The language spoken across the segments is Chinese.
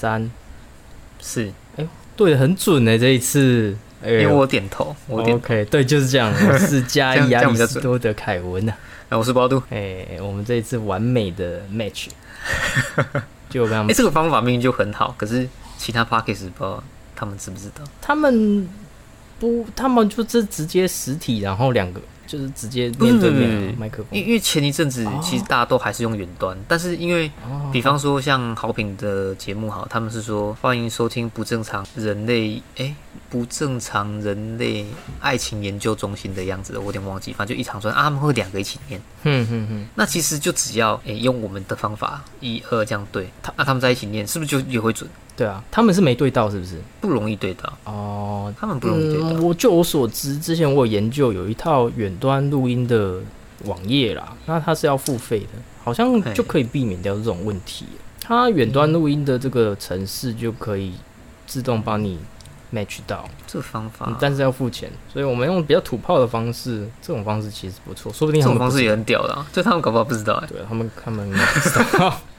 二三，四，哎对的很准呢，这一次。哎因为我点头，我点头。OK，对，就是这样。我是加这样伊亚里斯多德凯文呐、哎，我是包度。哎、我们这一次完美的 match，就让哎，这个方法明明就很好，可是其他 p a c k a g e 不知道他们知不知道？他们不，他们就是直接实体，然后两个就是直接面对面麦克风。因。因为前一阵子哦。其实大家都还是用远端，但是因为哦。比方说像好品的节目好，他们是说欢迎收听不正常人类哎、不正常人类爱情研究中心的样子，我有点忘记，反正就一长串啊，他们会两个一起念。哼哼哼，那其实就只要诶、用我们的方法一二这样对，他那他们在一起念，是不是就也会准？对啊，他们是没对到，是不是？不容易对到，哦，他们不容易对到。嗯，我就我所知，之前我有研究有一套远端录音的网页啦，那它是要付费的，好像就可以避免掉这种问题。它远端录音的这个程式就可以自动帮你 match 到，这方法，嗯但是要付钱，所以我们用比较土炮的方式，这种方式其实不错，说不定这种方式也很屌的、啊，就他们搞不好不知道哎、对他们他们应该不知道，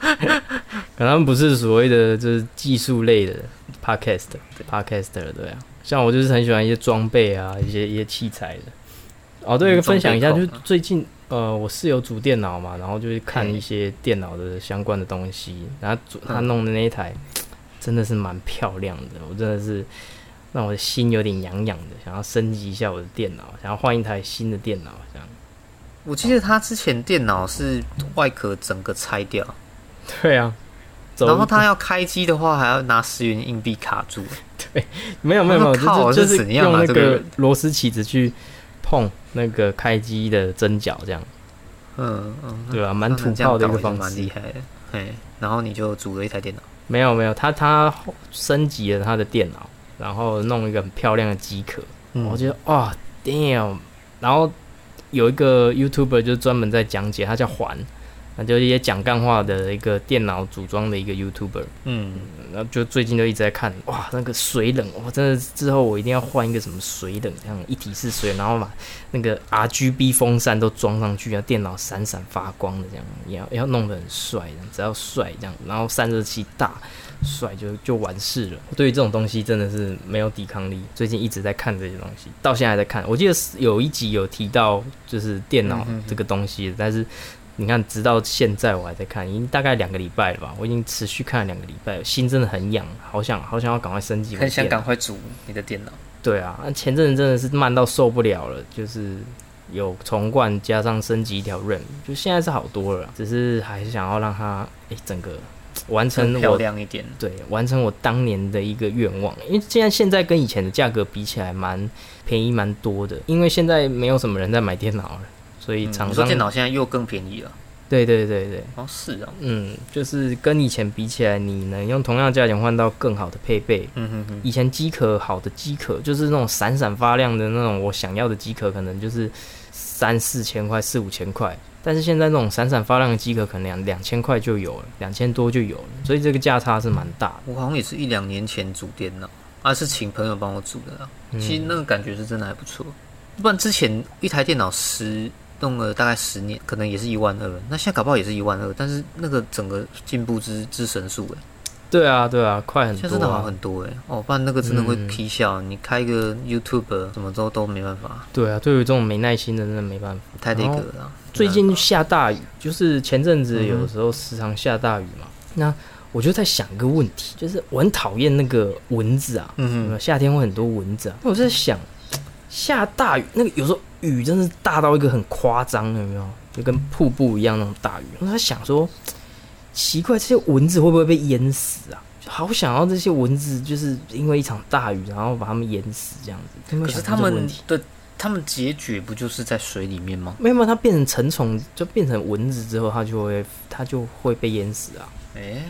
可能他们不是所谓的就是技术类的 podcast podcaster 对啊，像我就是很喜欢一些装备啊，一些一些器材的。哦，对，嗯分享一下，就是最近呃，我室友组电脑嘛，然后就是看一些电脑的相关的东西，然后组他嗯。弄的那一台真的是蛮漂亮的，我真的是让我的心有点痒痒的，想要升级一下我的电脑，想要换一台新的电脑，这样。我记得他之前电脑是外壳整个拆掉，对啊，然后他要开机的话，还要拿十元硬币卡住。对没有没有没有，靠就就是怎样啊用那个这个螺丝起子去碰那个开机的针脚，这样嗯嗯，对啊？蛮土炮的一个方式。蛮厉害的。哎，然后你就组了一台电脑，没有没有，他他升级了他的电脑，然后弄一个很漂亮的机壳，嗯。我觉得哇 damn，然后有一个 YouTuber 就专门在讲解，他叫环，那就一些讲干话的一个电脑组装的一个 YouTuber，嗯，然后就最近就一直在看，哇，那个水冷，哇，真的之后我一定要换一个什么水冷，这样一体式水冷，然后把那个 RGB 风扇都装上去，然后电脑闪闪发光的这样，也要要弄得很帅，只要帅这样，然后散热器大，帅就就完事了。对于这种东西真的是没有抵抗力，最近一直在看这些东西，到现在还在看。我记得是有一集有提到就是电脑这个东西，但是。你看，直到现在我还在看，已经大概两个礼拜了吧。我已经持续看了两个礼拜了，心真的很痒，好想好想要赶快升级很想。赶快组你的电脑。对啊，那前阵子真的是慢到受不了了，就是有重灌加上升级一条 RAM，就现在是好多了，只是还是想要让它诶、整个完成漂亮一点，对完成我当年的一个愿望，因为现在现在跟以前的价格比起来蛮便宜蛮多的，因为现在没有什么人在买电脑了，所以嗯厂商、你说电脑现在又更便宜了。对对对对，哦，是啊，嗯，就是跟以前比起来，你能用同样价钱换到更好的配备。嗯哼哼，以前机壳好的机壳，就是那种闪闪发亮的那种，我想要的机壳，可能就是三四千块、四五千块。但是现在那种闪闪发亮的机壳，可能两两千块就有了，两千多就有了，所以这个价差是蛮大的。我好像也是一两年前组电脑，啊，是请朋友帮我组的啦。嗯其实那个感觉是真的还不错。不然之前一台电脑十弄了大概十年，可能也是一万二，那现在搞不好也是一万二，但是那个整个进步之之神速哎，对啊，对啊，快很多现在真的好啊。很多哎，哦，不然那个真的会嗯皮笑，你开一个 YouTube 什么都都没办法，对啊，对于这种没耐心的，真的没办法。太那个了啊。最近下大雨，就是前阵子有时候时常下大雨嘛。那我就在想一个问题，就是我很讨厌那个蚊子啊，嗯有夏天会很多蚊子啊。那我在想，下大雨那个有时候雨真的是大到一个很夸张，有没有？就跟瀑布一样那种大雨。我在想说，奇怪，这些蚊子会不会被淹死啊？好想要这些蚊子，就是因为一场大雨，然后把它们淹死这样子。可是他们过这个问题？的他们结局不就是在水里面吗？没有，没有，它变成成虫，就变成蚊子之后，它就会它就会被淹死啊。哎、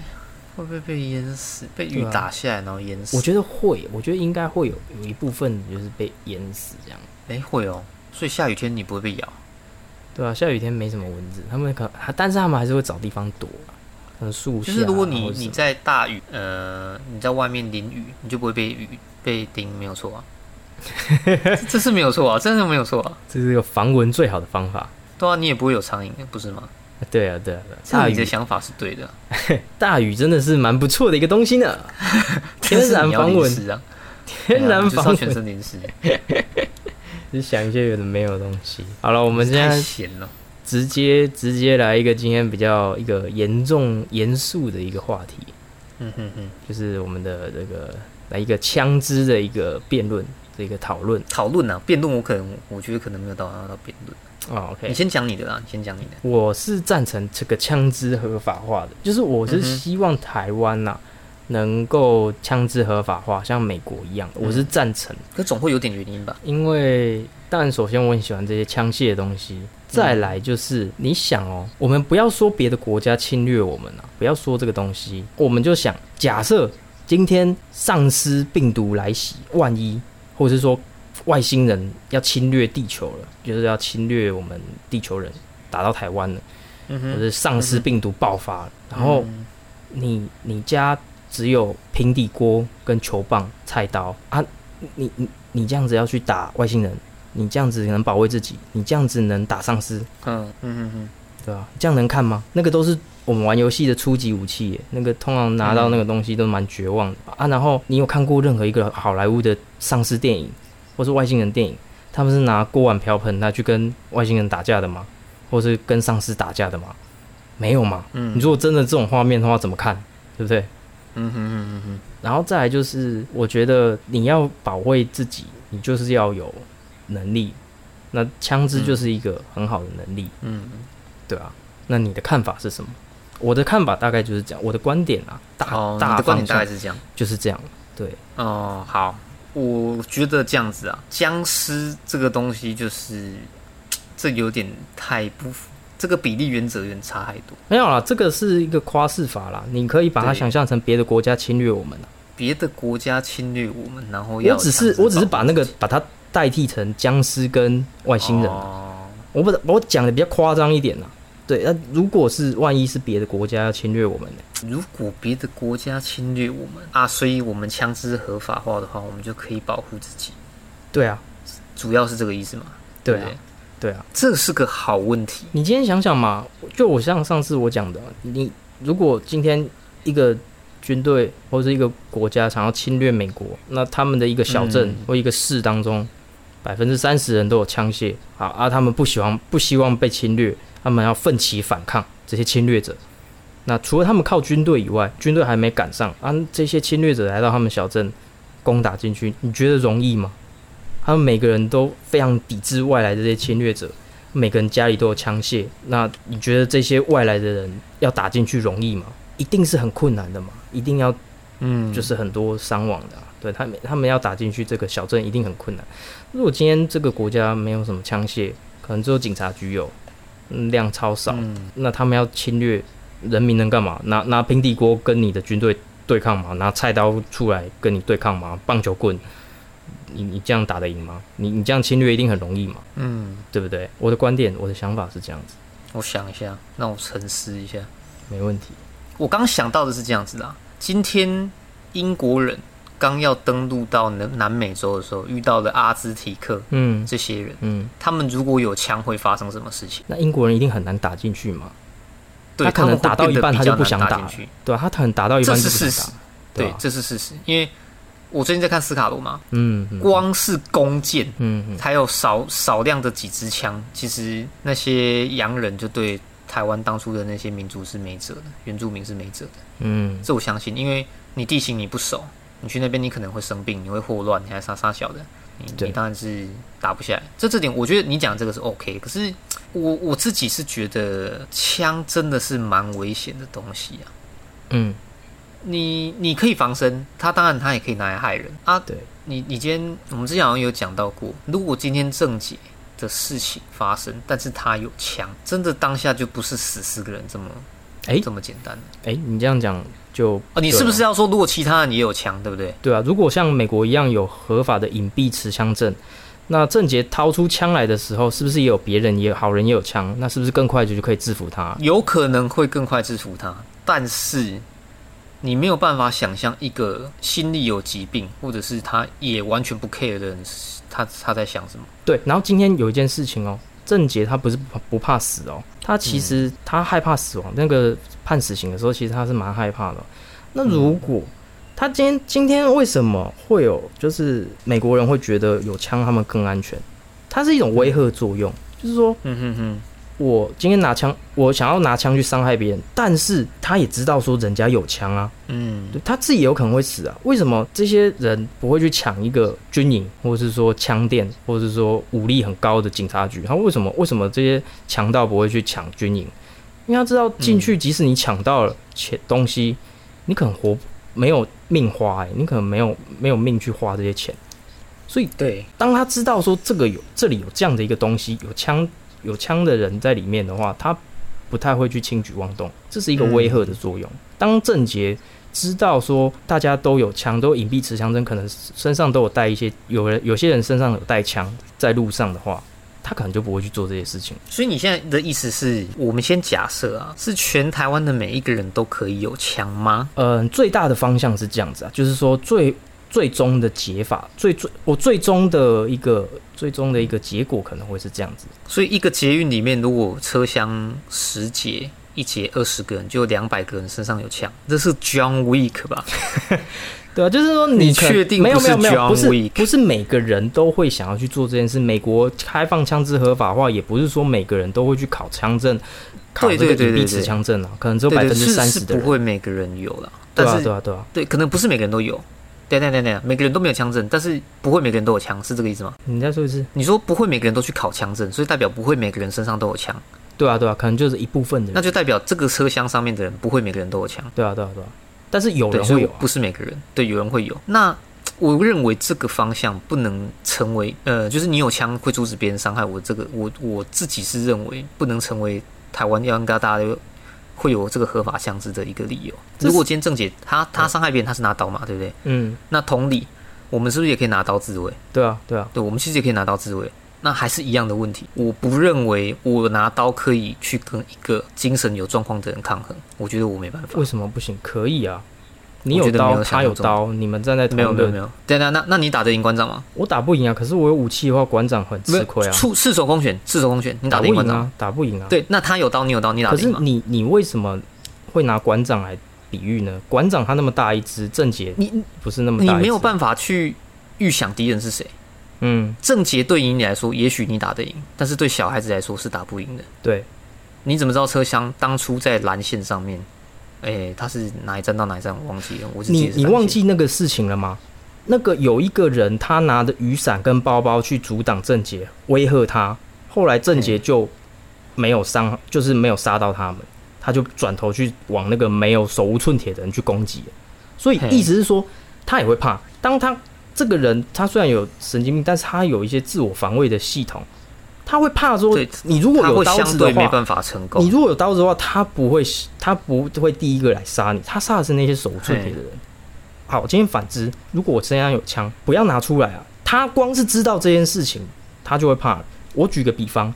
会不会被淹死？被雨打下来然后淹死？我觉得会，我觉得应该会有有一部分就是被淹死这样。哎、会哦。所以下雨天你不会被咬？对啊，下雨天没什么蚊子，他们可但是他们还是会找地方躲啊，就是如果你你在大雨，呃，你在外面淋雨，你就不会被雨被叮，没有错啊。这这是没有错啊，真的没有错啊。这是一个防蚊最好的方法。对啊，你也不会有苍蝇，不是吗？对啊，对啊，对啊大禹你的想法是对的，大雨真的是蛮不错的一个东西呢，天然防蚊，啊，天然防全蚊，身淋湿，只是想一些有的没有的东西。好了，我们现太在闲了。直接直接来一个今天比较一个严重严肃的一个话题，嗯哼哼，就是我们的这个来一个枪支的一个辩论的一个讨论讨论啊，辩论我可能我觉得可能没有到要到辩论。哦你 OK，你先讲你的啦，你先讲你的。我是赞成这个枪支合法化的，就是我是希望台湾呐、能够枪支合法化，像美国一样，我是赞成。可总会有点原因吧？因为当然，首先我很喜欢这些枪械的东西，再来就是你想哦，我们不要说别的国家侵略我们啊，不要说这个东西，我们就想假设今天丧尸病毒来袭，万一或者是说外星人要侵略地球了，就是要侵略我们地球人，打到台湾了，嗯或者丧尸病毒爆发了，然后嗯你你家只有平底锅跟球棒、菜刀啊，你你你这样子要去打外星人，你这样子能保卫自己，你这样子能打丧尸，嗯嗯嗯对吧？这样能看吗？那个都是我们玩游戏的初级武器耶，那个通常拿到那个东西都蛮绝望的、啊。然后你有看过任何一个好莱坞的丧尸电影或是外星人电影，他们是拿锅碗瓢盆来去跟外星人打架的吗？或是跟丧尸打架的吗？没有嘛？嗯你如果真的这种画面的话，怎么看？对不对？嗯哼嗯哼嗯然后再来就是，我觉得你要保卫自己，你就是要有能力。那枪支就是一个很好的能力，嗯对啊。那你的看法是什么？我的看法大概就是这样，我的观点啊，大、哦，大的观点大概是这样。就是这样。对，哦，好，我觉得这样子啊，僵尸这个东西就是 这有点太不符，这个比例原则有点差太多。没有啦，这个是一个夸饰法啦，你可以把它想象成别的国家侵略我们啊别的国家侵略我们，然后要我只是我只是把那个把它代替成僵尸跟外星人啊、哦，我把我讲的比较夸张一点啦。对，那如果是万一是别的国家要侵略我们呢？如果别的国家侵略我们啊，所以我们枪支合法化的话，我们就可以保护自己，对啊，主要是这个意思嘛？对啊对，对啊。这是个好问题。你今天想想嘛，就我像上次我讲的，你如果今天一个军队或者是一个国家想要侵略美国，那他们的一个小镇嗯或一个市当中，百分之三十人都有枪械，啊啊，他们不喜欢不希望被侵略，他们要奋起反抗这些侵略者。那除了他们靠军队以外，军队还没赶上啊，这些侵略者来到他们小镇攻打进去，你觉得容易吗？他们每个人都非常抵制外来的这些侵略者，每个人家里都有枪械，那你觉得这些外来的人要打进去容易吗？一定是很困难的嘛，一定要嗯，就是很多伤亡的啊、对他们他们要打进去这个小镇一定很困难。如果今天这个国家没有什么枪械，可能只有警察局有，嗯量超少，嗯那他们要侵略人民能干嘛？拿拿平底锅跟你的军队对抗吗？拿菜刀出来跟你对抗吗？棒球棍，你你这样打得赢吗？你你这样侵略一定很容易嘛？嗯，对不对？我的观点，我的想法是这样子，我想一下，让我沉思一下。没问题。我刚想到的是这样子啦，今天英国人刚要登陆到南南美洲的时候，遇到了阿兹提克嗯这些人，嗯，他们如果有枪，会发生什么事情？那英国人一定很难打进去嘛？对，他可能打到一半他就不想打进去。对啊，他可能打到一半这就是不想打事实，对，吧这是事实。因为我最近在看斯卡罗嘛，嗯嗯光是弓箭，嗯嗯还有少少量的几支枪，其实那些洋人就对台湾当初的那些民族是没辙的，原住民是没辙的。嗯这我相信，因为你地形你不熟，你去那边你可能会生病，你会霍乱，你还杀杀小的，你你当然是打不下来。这这点我觉得你讲这个是 OK，可是我我自己是觉得枪真的是蛮危险的东西啊。嗯，你你可以防身，它当然它也可以拿来害人啊。对，你你今天我们之前好像有讲到过，如果今天正解的事情发生，但是他有枪，真的当下就不是死四个人这么哎这么简单哎，你这样讲就哦。你是不是要说，如果其他人也有枪，对不对？对啊？如果像美国一样有合法的隐蔽持枪证，那郑杰掏出枪来的时候，是不是也有别人也有好人也有枪？那是不是更快就就可以制服他？有可能会更快制服他，但是你没有办法想象一个心理有疾病，或者是他也完全不 care 的人，他他在想什么？对，然后今天有一件事情哦，郑杰他不是不不怕死哦，他其实他害怕死亡。那个判死刑的时候，其实他是蛮害怕的。那如果他今天今天为什么会有就是美国人会觉得有枪他们更安全？它是一种威吓作用，就是说，嗯哼哼，我今天拿枪，我想要拿枪去伤害别人，但是他也知道说人家有枪啊，嗯，他自己有可能会死啊。为什么这些人不会去抢一个军营，或者是说枪店，或者是说武力很高的警察局？他为什么为什么这些强盗不会去抢军营？因为他知道进去，即使你抢到了钱东西，你可能活没有命花，哎，你可能没有没有命去花这些钱。所以，对，当他知道说这个有这里有这样的一个东西，有枪有枪的人在里面的话，他不太会去轻举妄动，这是一个威吓的作用。当郑杰知道说大家都有枪，都隐蔽持枪针，可能身上都有带一些，有人有些人身上有带枪，在路上的话，他可能就不会去做这些事情。所以你现在的意思是我们先假设啊，是全台湾的每一个人都可以有枪吗？嗯，最大的方向是这样子啊，就是说最。最终的解法，最最我最终的一个最终的一个结果可能会是这样子。所以一个捷运里面，如果车厢十节，一节二十个人，就有两百个人身上有枪，这是 John Wick 吧？对啊，就是说你确定没有没有没有不是不是每个人都会想要去做这件事。美国开放枪支合法化，也不是说每个人都会去考枪证，考这个隐蔽持枪证啊，可能只有百分之三十的不会每个人有了。对啊对啊对啊，对，可能不是每个人都有。对对对对，每个人都没有枪证，但是不会每个人都有枪，是这个意思吗？你再说一次。你说不会每个人都去考枪证，所以代表不会每个人身上都有枪。对啊对啊，可能就是一部分的人。那就代表这个车厢上面的人不会每个人都有枪。对啊对啊对啊，但是有人会有，不是每个人。对，有人会有。那我认为这个方向不能成为呃，就是你有枪会阻止别人伤害我。这个我我自己是认为不能成为台湾要跟大家。会有这个合法枪支的一个理由。如果今天郑姐她她伤害别人，她是拿刀嘛，对不对？嗯。那同理，我们是不是也可以拿刀自卫？对啊，对啊，对，我们其实也可以拿刀自卫。那还是一样的问题。我不认为我拿刀可以去跟一个精神有状况的人抗衡。我觉得我没办法。为什么不行？可以啊。你有刀，他有刀，你们站在没有没有没有。对啊，那那你打得赢馆长吗？我打不赢啊。可是我有武器的话，馆长很吃亏啊。出赤手空拳，赤手空拳，你打得赢馆长？打不赢啊。对，那他有刀，你有刀，你打得赢吗？可是你你为什么？会拿馆长来比喻呢？馆长他那么大一只，郑杰你不是那么大，你没有办法去预想敌人是谁。嗯，郑杰对于你来说，也许你打得赢，但是对小孩子来说是打不赢的。对，你怎么知道车厢当初在蓝线上面？哎，他是哪一站到哪一站？我忘记了。我你你忘记那个事情了吗？那个有一个人，他拿着雨伞跟包包去阻挡郑杰，威吓他。后来郑杰就没有伤，就是没有杀到他们。他就转头去往那个没有手无寸铁的人去攻击，所以意思是说他也会怕。当他这个人他虽然有神经病，但是他有一些自我防卫的系统，他会怕说你如果有刀子的话，没办法成功。你如果有刀子的话，他不会他不会第一个来杀你，他杀的是那些手无寸铁的人。好，今天反之，如果我身上有枪，不要拿出来啊！他光是知道这件事情，他就会怕。我举个比方。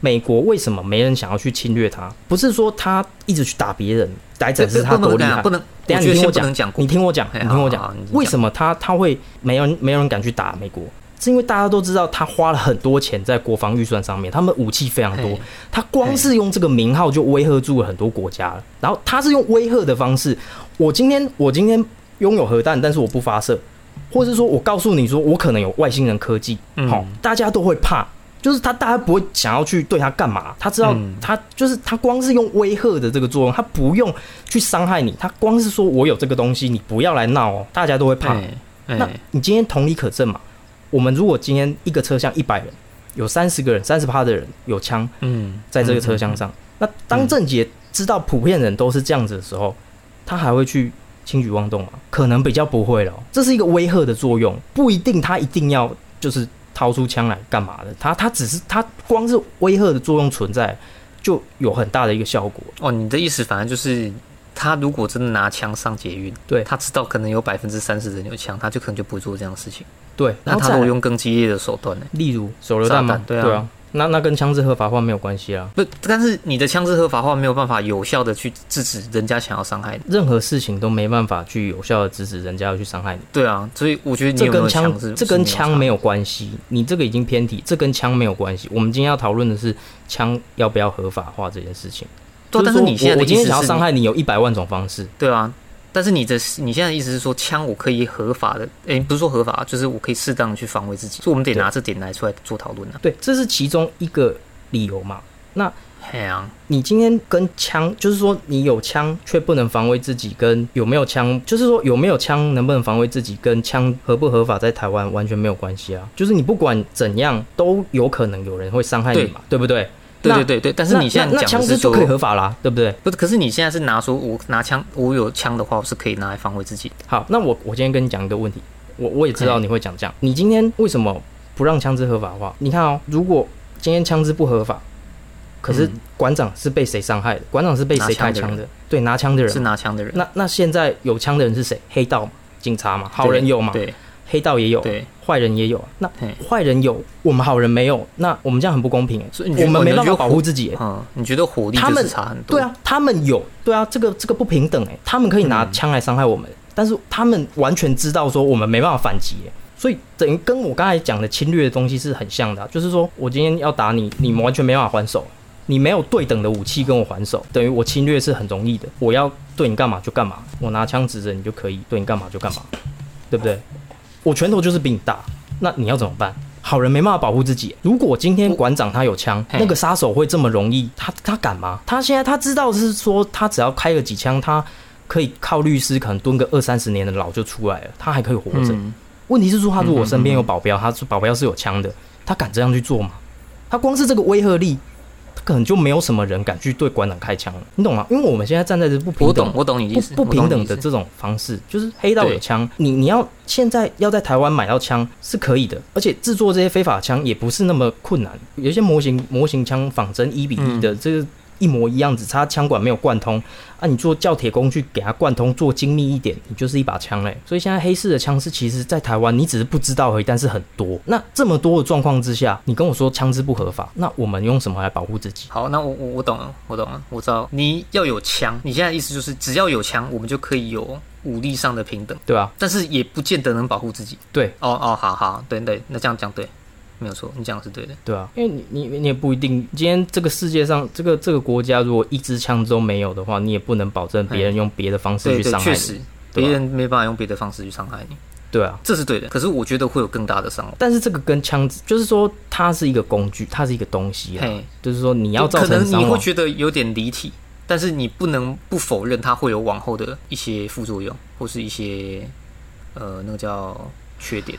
美国为什么没人想要去侵略他？不是说他一直去打别人来展示他多厉害。不能，等下你听我讲，你听我讲，你听我讲，为什么他他会没人没有人敢去打美国？是因为大家都知道他花了很多钱在国防预算上面，他们武器非常多，他光是用这个名号就威吓住了很多国家了。然后他是用威吓的方式，我今天我今天拥有核弹，但是我不发射，或者是说我告诉你说我可能有外星人科技，好，大家都会怕。就是他，大家不会想要去对他干嘛？他知道，他就是他，光是用威吓的这个作用，他不用去伤害你，他光是说我有这个东西，你不要来闹哦，大家都会怕。那你今天同理可证嘛？我们如果今天一个车厢一百人，有三十个人，三十趴的人有枪，嗯，在这个车厢上，那当郑杰知道普遍人都是这样子的时候，他还会去轻举妄动吗？可能比较不会了。这是一个威吓的作用，不一定他一定要就是。掏出枪来干嘛的？他他只是他光是威吓的作用存在，就有很大的一个效果。哦，你的意思反正就是他如果真的拿枪上捷运，对他知道可能有百分之三十人有枪，他就可能就不会做这样的事情。对，那他如果用更激烈的手段呢？例如手榴弹吗？对啊，那那跟枪支合法化没有关系啊。不，但是你的枪支合法化没有办法有效的去制止人家想要伤害你。任何事情都没办法去有效的制止人家要去伤害你。对啊，所以我觉得你有这跟枪这跟枪没有有关系，你这个已经偏题，这跟枪没有关系。我们今天要讨论的是枪要不要合法化这件事情。差。对，但就是你现在我我今天想要伤害你，有一百万种方式。对啊，但是你的你现在意思是说，枪我可以合法的，诶，不是说合法，就是我可以适当的去防卫自己，所以我们得拿这点来出来做讨论啊。对，这是其中一个理由嘛。那嘿啊，你今天跟枪，就是说你有枪却不能防卫自己，跟有没有枪，就是说有没有枪能不能防卫自己，跟枪合不合法在台湾完全没有关系啊。就是你不管怎样，都有可能有人会伤害你嘛，对不对？那对对对对，但是你现在讲的是说枪支就可以合法啦，对不对？不是，可是你现在是拿出，我拿枪，我有枪的话，我是可以拿来防卫自己。好，那我我今天跟你讲一个问题，我我也知道你会讲这样。你今天为什么不让枪支合法化？你看哦，如果今天枪支不合法，可是嗯馆长是被谁伤害的？馆长是被谁开枪的的？对，拿枪的人是拿枪的人，那那现在有枪的人是谁？黑道嘛，警察嘛，好人有嘛，对黑道也有，对，坏人也有。那坏人有，我们好人没有，那我们这样很不公平欸。所以我们没办法保护自己欸。嗯，你觉得火力就他们是差很多？对，啊，他们有，对啊，这个这个不平等哎，他们可以拿嗯枪来伤害我们，但是他们完全知道说我们没办法反击欸，所以等于跟我刚才讲的侵略的东西是很像的啊、就是说我今天要打你，你完全没办法还手，你没有对等的武器跟我还手，等于我侵略是很容易的，我要对你干嘛就干嘛，我拿枪指着你就可以对你干嘛就干嘛，对不对？我拳头就是比你大，那你要怎么办？好人没办法保护自己。如果今天馆长他有枪，那个杀手会这么容易？他他敢吗？他现在他知道是说，他只要开了几枪，他可以靠律师可能蹲个二三十年的牢就出来了，他还可以活着。嗯，问题是说，他如果身边有保镖，他保镖是有枪的，他敢这样去做吗？他光是这个威慑力，他可能就没有什么人敢去对馆长开枪了，你懂吗？因为我们现在站在这不平等我懂，我懂你意思，不不平等的这种方式，就是黑道有枪，你你要现在要在台湾买到枪是可以的，而且制作这些非法枪也不是那么困难，有一些模型模型枪仿真一比一的，嗯这个一模一样，只差枪管没有贯通啊，你做教铁工去给它贯通，做精密一点，你就是一把枪嘞。所以现在黑市的枪支其实在台湾你只是不知道而已，但是很多。那这么多的状况之下，你跟我说枪支不合法，那我们用什么来保护自己？好，那我我我懂了，我懂了，我知道你要有枪，你现在的意思就是只要有枪，我们就可以有武力上的平等，对吧、但是也不见得能保护自己。对哦哦，好好，对对，那这样讲对，没有错，你讲的是对的。对啊，因为你你你也不一定，今天这个世界上这个这个国家如果一支枪都没有的话，你也不能保证别人用别的方式去伤害你，确实，对别人没办法用别的方式去伤害你，对啊。这是对的。可是我觉得会有更大的伤害。但是这个跟枪支，就是说它是一个工具，它是一个东西啊，嘿，就是说你要造可能成你会觉得有点离体，但是你不能不否认它会有往后的一些副作用，或是一些呃那个叫缺点。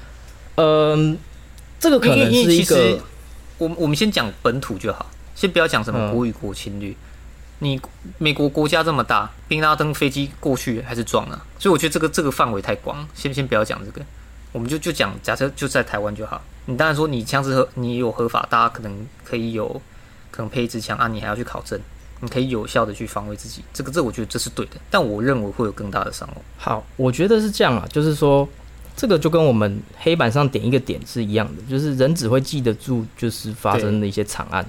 嗯、这个可能是一个我们我们先讲本土就好，先不要讲什么嗯国与国侵略。你美国国家这么大，宾拉登飞机过去还是撞了，所以我觉得这个这个范围太广，先先不要讲这个，我们就就讲假设就在台湾就好。你当然说你枪支合你有合法，大家可能可以有可能配一支枪啊，你还要去考证，你可以有效的去防卫自己，这个这我觉得这是对的，但我认为会有更大的伤亡。好，我觉得是这样啊，就是说，这个就跟我们黑板上点一个点是一样的，就是人只会记得住就是发生的一些惨案。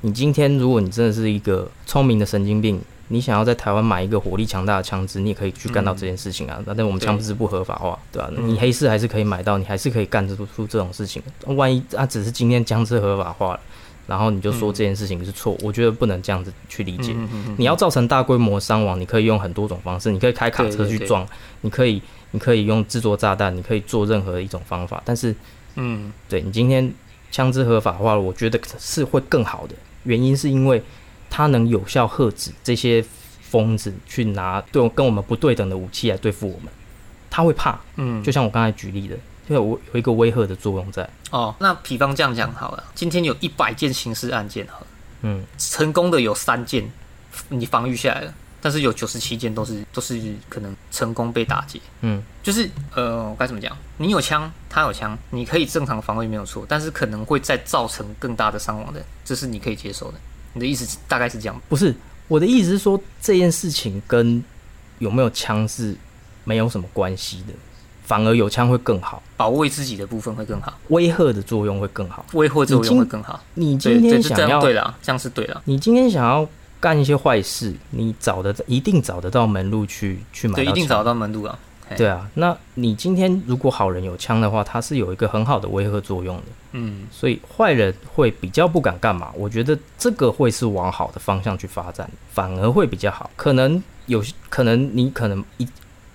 你今天如果你真的是一个聪明的神经病，你想要在台湾买一个火力强大的枪支，你也可以去干到这件事情啊。但我们枪支不合法化，对吧、嗯你黑市还是可以买到，你还是可以干得出这种事情。万一啊，只是今天枪支合法化了，然后你就说这件事情是错，我觉得不能这样子去理解。嗯嗯嗯你要造成大规模伤亡，你可以用很多种方式，你可以开卡车对对对去撞，你可以你可以用制作炸弹，你可以做任何一种方法。但是，嗯对你今天枪支合法化了，我觉得是会更好的。原因是因为它能有效遏制这些疯子去拿对跟我们不对等的武器来对付我们，他会怕。嗯，就像我刚才举例的，就有有一个威吓的作用在。哦，那比方这样讲好了，今天有一百件刑事案件好了。嗯，成功的有三件，你防御下来了，但是有九十七件都是都是可能成功被打劫。嗯，就是呃，我该怎么讲？你有枪，他有枪，你可以正常防卫没有错，但是可能会再造成更大的伤亡的，这是你可以接受的。你的意思大概是这样？不是我的意思是说，这件事情跟有没有枪是没有什么关系的。反而有枪会更好，保卫自己的部分会更好，威吓的作用会更好。威吓作用会更好。你今天，这想要样对了，这样是对了。你今天想要干一些坏事，你找得一定找得到门路去去买对，一定找得到门路啊。对啊，那你今天如果好人有枪的话，它是有一个很好的威吓作用的，嗯，所以坏人会比较不敢干嘛。我觉得这个会是往好的方向去发展，反而会比较好。可能有可能你可能一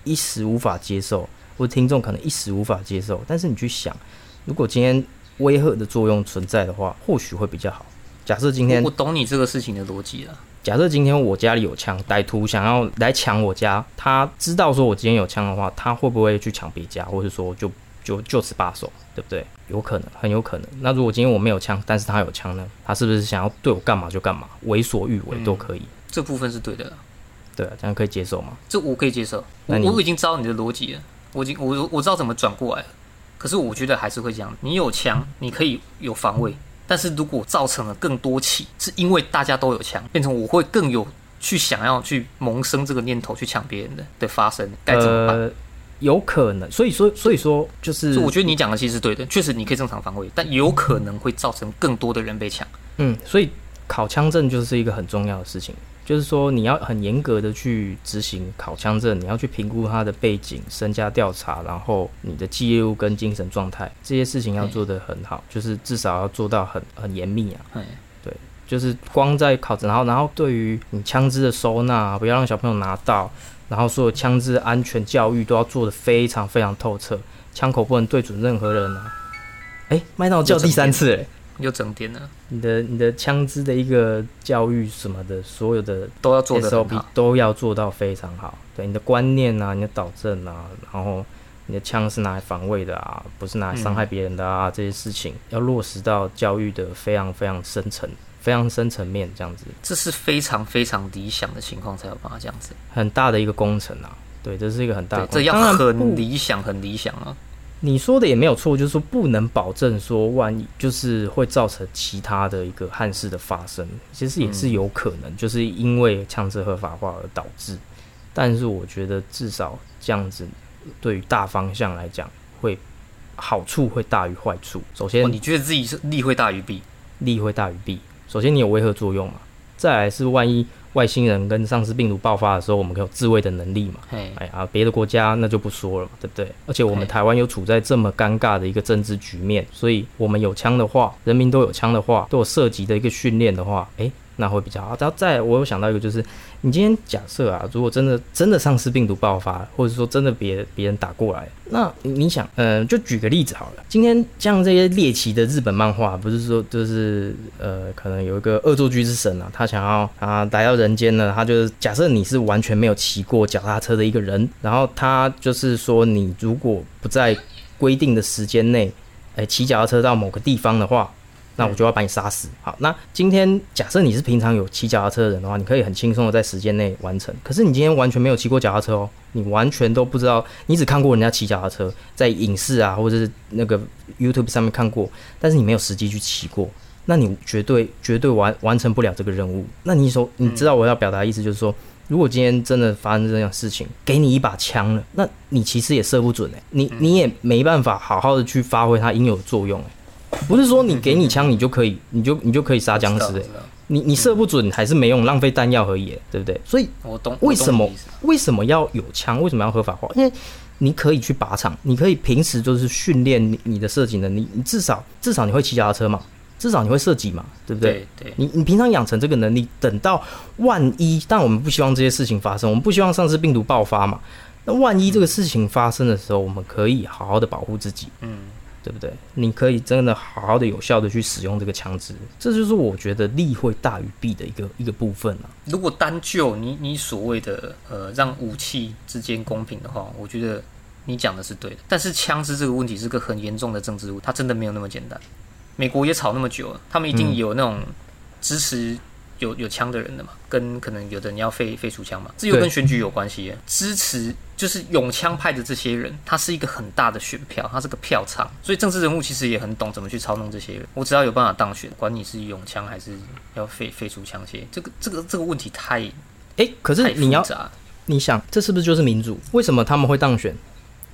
一时无法接受，或者听众可能一时无法接受，但是你去想，如果今天威吓的作用存在的话，或许会比较好。假设今天我我懂你这个事情的逻辑了。假设今天我家里有枪，歹徒想要来抢我家，他知道说我今天有枪的话，他会不会去抢别家，或者说就就就此罢手，对不对？有可能，很有可能。那如果今天我没有枪，但是他有枪呢？他是不是想要对我干嘛就干嘛，为所欲为都可以？这部分是对的啦，对啊，这样可以接受吗？这我可以接受。我我已经知道你的逻辑了，我已经我我知道怎么转过来了。可是我觉得还是会这样，你有枪，你可以有防卫，但是如果造成了更多起，是因为大家都有枪，变成我会更有去想要去萌生这个念头去抢别人的的发生，该怎么办？呃，有可能。所以说，所以说就是我觉得你讲的其实是对的，确实你可以正常防卫，但有可能会造成更多的人被抢。嗯，所以考枪证就是一个很重要的事情，就是说你要很严格的去执行考枪证，你要去评估他的背景、身家调查，然后你的记录跟精神状态这些事情要做得很好，就是至少要做到很很严密啊。对，就是光在考证，然后然后对于你枪支的收纳，不要让小朋友拿到，然后所有枪支安全教育都要做得非常非常透彻，枪口不能对准任何人啊。哎，麦当劳叫第三次哎，又整点了，你的你的枪支的一个教育什么的，所有的都要做的。都要做到非常好。对你的观念啊，你的导正啊，然后你的枪是拿来防卫的啊，不是拿来伤害别人的啊，这些事情要落实到教育的非常非常深层、非常深层面，这样子这是非常非常理想的情况才有办法这样子。很大的一个工程啊。对，这是一个很大的，工程。对这要很理想，很理想啊。你说的也没有错，就是说不能保证说万一就是会造成其他的一个憾事的发生，其实也是有可能，就是因为枪支合法化而导致。但是我觉得至少这样子，对于大方向来讲，会好处会大于坏处。首先哦，你觉得自己是利会大于弊？利会大于弊。首先你有威吓作用嘛，再来是万一外星人跟丧尸病毒爆发的时候，我们可以有自卫的能力嘛。嘿，哎啊，别的国家那就不说了嘛，对不对？而且我们台湾又处在这么尴尬的一个政治局面，所以我们有枪的话，人民都有枪的话，都有涉及的一个训练的话，诶，那会比较好。然后再我有想到一个，就是你今天假设啊，如果真的真的丧尸病毒爆发，或者说真的别别人打过来，那你想，嗯、就举个例子好了，今天像这些猎奇的日本漫画，不是说就是呃，可能有一个恶作剧之神啊，他想要啊来到人间呢，他就是假设你是完全没有骑过脚踏车的一个人，然后他就是说你如果不在规定的时间内，哎，骑脚踏车到某个地方的话，那我就要把你杀死。好，那今天假设你是平常有骑脚踏车的人的话，你可以很轻松的在时间内完成。可是你今天完全没有骑过脚踏车哦，你完全都不知道，你只看过人家骑脚踏车，在影视啊或者是那个 YouTube 上面看过，但是你没有实际去骑过。那你绝对绝对完完成不了这个任务。那你说，你知道我要表达的意思就是说，如果今天真的发生这样的事情，给你一把枪了，那你其实也射不准哎、你你也没办法好好的去发挥它应有的作用哎、不是说你给你枪你就可以，你就你就可以杀僵尸你你射不准还是没用，浪费弹药而已、欸，对不对？所以我懂。为什么为什么要有枪？为什么要合法化？因为你可以去靶场，你可以平时就是训练你你的射击能力，你至少至少你会骑脚踏车嘛，至少你会射击嘛，对不对？对对，你你平常养成这个能力，等到万一，但我们不希望这些事情发生，我们不希望丧尸病毒爆发嘛。那万一这个事情发生的时候，我们可以好好的保护自己，嗯，对不对？你可以真的好好的、有效的去使用这个枪支，这就是我觉得利会大于弊的一个一个部分啊。如果单就你你所谓的呃让武器之间公平的话，我觉得你讲的是对的。但是枪支这个问题是个很严重的政治问题，它真的没有那么简单。美国也吵那么久了，他们一定嗯有那种支持有有枪的人的嘛，跟可能有的人要废废除枪嘛，这又跟选举有关系耶。支持就是拥枪派的这些人，他是一个很大的选票，他是个票仓，所以政治人物其实也很懂怎么去操弄这些人。我只要有办法当选，管你是拥枪还是要废废除枪械，这个这个这个问题太诶，可是你要。你想，这是不是就是民主？为什么他们会当选？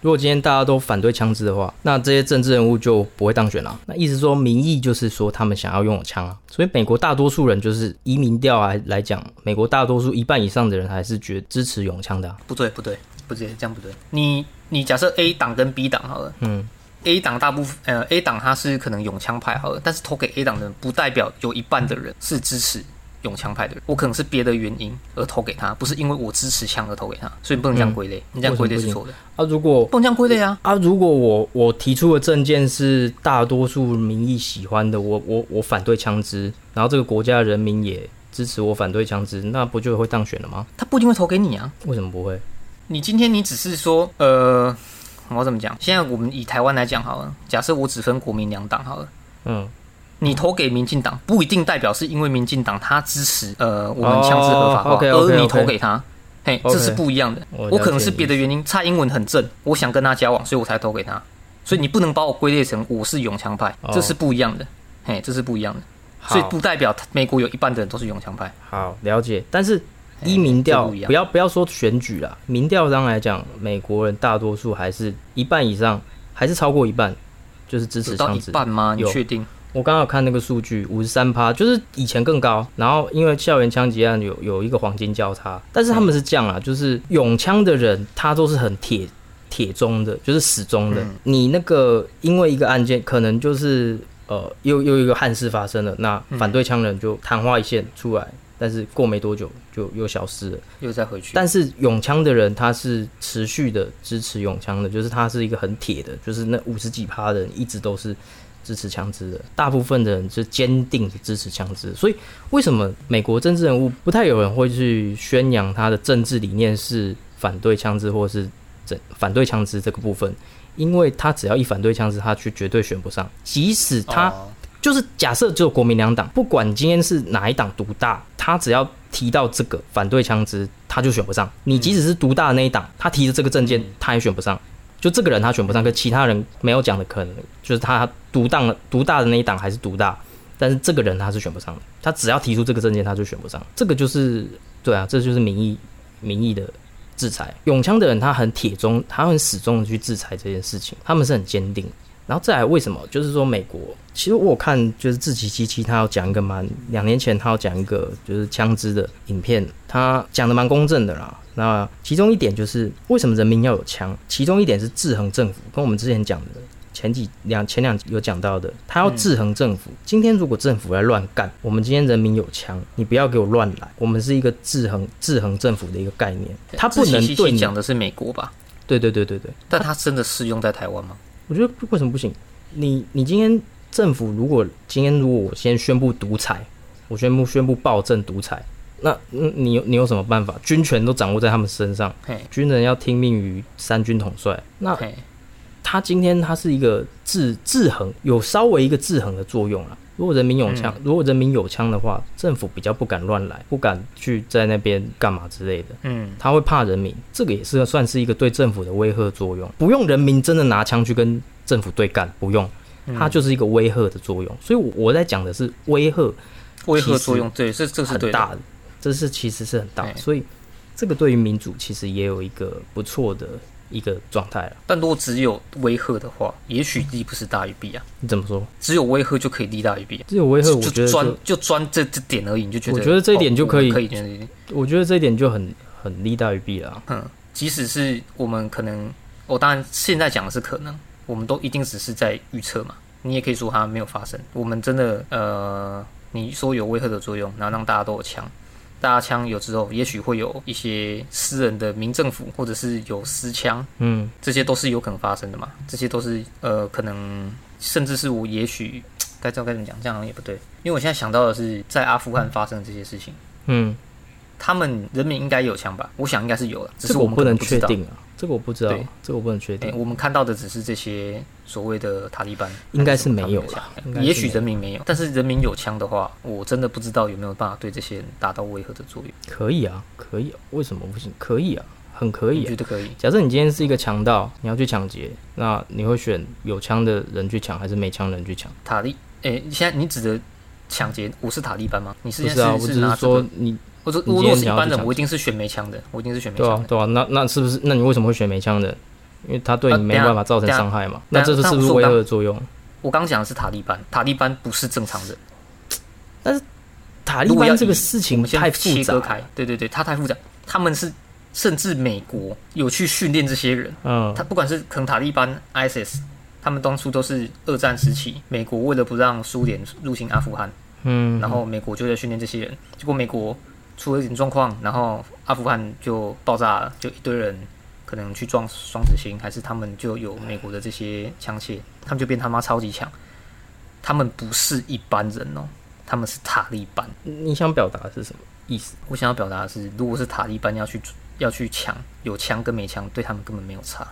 如果今天大家都反对枪支的话，那这些政治人物就不会当选了。那意思说，民意就是说他们想要拥有枪啊。所以美国大多数人就是移民调来来讲，美国大多数一半以上的人还是觉支持拥枪的、啊。不对，不对，不对，这样不对。你你假设 A 党跟 B 党好了嗯，，A 党大部分呃 A 党他是可能永枪派好了，但是投给 A 党的人不代表有一半的人是支持拥枪派的人。我可能是别的原因而投给他，不是因为我支持枪而投给他，所以不能这样归类，你这样归类是错的，啊，如果不能这样归类啊。啊，如果我我提出的证件是大多数民意喜欢的，我我我反对枪支，然后这个国家人民也支持我反对枪支，那不就会当选了吗？他不一定会投给你啊。为什么不会？你今天你只是说，呃，我要怎么讲？现在我们以台湾来讲好了，假设我只分国民两党好了。嗯，你投给民进党，不一定代表是因为民进党他支持呃我们枪支合法化，而你投给他，嘿，这是不一样的。我可能是别的原因，蔡英文很正，我想跟他交往，所以我才投给他。所以你不能把我归类成我是永强派，哦这是不一样的。嘿，这是不一样的，所以不代表美国有一半的人都是永强派。好了解，但是嘿依民调，不要不要说选举啦，民调上来讲，美国人大多数还是一半以上，还是超过一半，就是支持有到一枪支。半吗？你确定？我刚刚有看那个数据，五十三趴，就是以前更高。然后因为校园枪击案有有一个黄金交叉，但是他们是这样啊，就是永枪的人他都是很铁铁中的，就是死忠的。嗯你那个因为一个案件，可能就是呃又又一个憾事发生了，那嗯反对枪人就昙花一现出来，但是过没多久就又消失了。又再回去？但是永枪的人他是持续的支持永枪的，就是他是一个很铁的，就是那五十几趴的人一直都是支持枪支的，大部分的人是坚定的支持枪支。所以为什么美国政治人物不太有人会去宣扬他的政治理念是反对枪支或是整反对枪支这个部分？因为他只要一反对枪支，他就绝对选不上，即使他哦就是假设只有国民两党，不管今天是哪一党独大，他只要提到这个反对枪支，他就选不上。你即使是独大的那一党，他提的这个证件，他也选不上。就这个人他选不上，跟其他人没有讲的可能，就是他独当独大的那一党还是独大，但是这个人他是选不上的。他只要提出这个证件，他就选不上。这个就是对啊，这就是民意民意的制裁。永枪的人他很铁忠，他很始终的去制裁这件事情，他们是很坚定。然后再来，为什么？就是说，美国其实我看，就是志奇七七他要讲一个蛮两年前他要讲一个就是枪支的影片，他讲的蛮公正的啦。那其中一点就是为什么人民要有枪？其中一点是制衡政府，跟我们之前讲的前几两前两集有讲到的，他要制衡政府。今天如果政府来乱干，我们今天人民有枪，你不要给我乱来。我们是一个制衡制衡政府的一个概念，他不能对你。讲的是美国吧？对对对对对。但他真的适用在台湾吗？我觉得为什么不行？你你今天政府如果今天如果我先宣布独裁，我宣布宣布暴政独裁，那嗯你有你有什么办法？军权都掌握在他们身上，嘿，军人要听命于三军统帅。那嘿，他今天他是一个制制衡，有稍微一个制衡的作用了。如果人民有枪，如果人民有枪的话，政府比较不敢乱来，不敢去在那边干嘛之类的。嗯，他会怕人民，这个也是算是一个对政府的威吓作用。不用人民真的拿枪去跟政府对干，不用，嗯它就是一个威吓的作用。所以我我在讲的是威吓威吓作用，对，这这是。很大的，这是其实是很大的，所以这个对于民主其实也有一个不错的一个状态了。但如果只有威吓的话，也许利不是大于弊啊。你怎么说？只有威吓就可以利大于弊啊。这有威吓，我觉就专就就专这这点而已，你就觉得我觉得这一点就可以可以我觉得这一点就很很利大于弊了啊。嗯，即使是我们可能，我、当然现在讲的是可能，我们都一定只是在预测嘛。你也可以说它没有发生。我们真的呃，你说有威吓的作用，然后让大家都有枪，大家枪有之后，也许会有一些私人的民政府，或者是有私枪，嗯，这些都是有可能发生的嘛。这些都是呃，可能甚至是我也许该知道该怎么讲，这样好像也不对，因为我现在想到的是在阿富汗发生的这些事情。嗯，他们人民应该有枪吧？我想应该是有了，只是我不能不知道。确定啊，这个我不知道，这个我不能确诶定，我们看到的只是这些所谓的塔利班，应该是没有枪啦，应该是也许人民没有，但是人民有枪的话，我真的不知道有没有办法对这些人达到威吓的作用。可以啊，可以啊，为什么不行？可以啊，很可以啊你觉。得可以？假设你今天是一个强盗，你要去抢劫，那你会选有枪的人去抢，还是没枪的人去抢？塔利，诶，现在你指的抢劫，我是塔利班吗？你是不是啊，我只是说你我说如果是一般人，我一定是选没枪的，我一定是选没对啊枪的。对啊，那那是不是？那你为什么会选没枪的？因为他对你没办法造成伤害嘛。那这是是不是威那我说刚吓的作用？我刚讲的是塔利班，塔利班不是正常人。但是塔利班这个事情太复杂开，对对对，他太复杂。他们是甚至美国有去训练这些人，嗯他不管是可能塔利班、ISIS，他们当初都是二战时期，美国为了不让苏联入侵阿富汗，嗯，然后美国就在训练这些人，结果美国出了一点状况，然后阿富汗就爆炸了，就一堆人可能去撞双子星，还是他们就有美国的这些枪械，他们就变他妈超级强。他们不是一般人哦，他们是塔利班。你想表达的是什么意思？我想要表达的是，如果是塔利班要去要去抢，有枪跟没枪对他们根本没有差，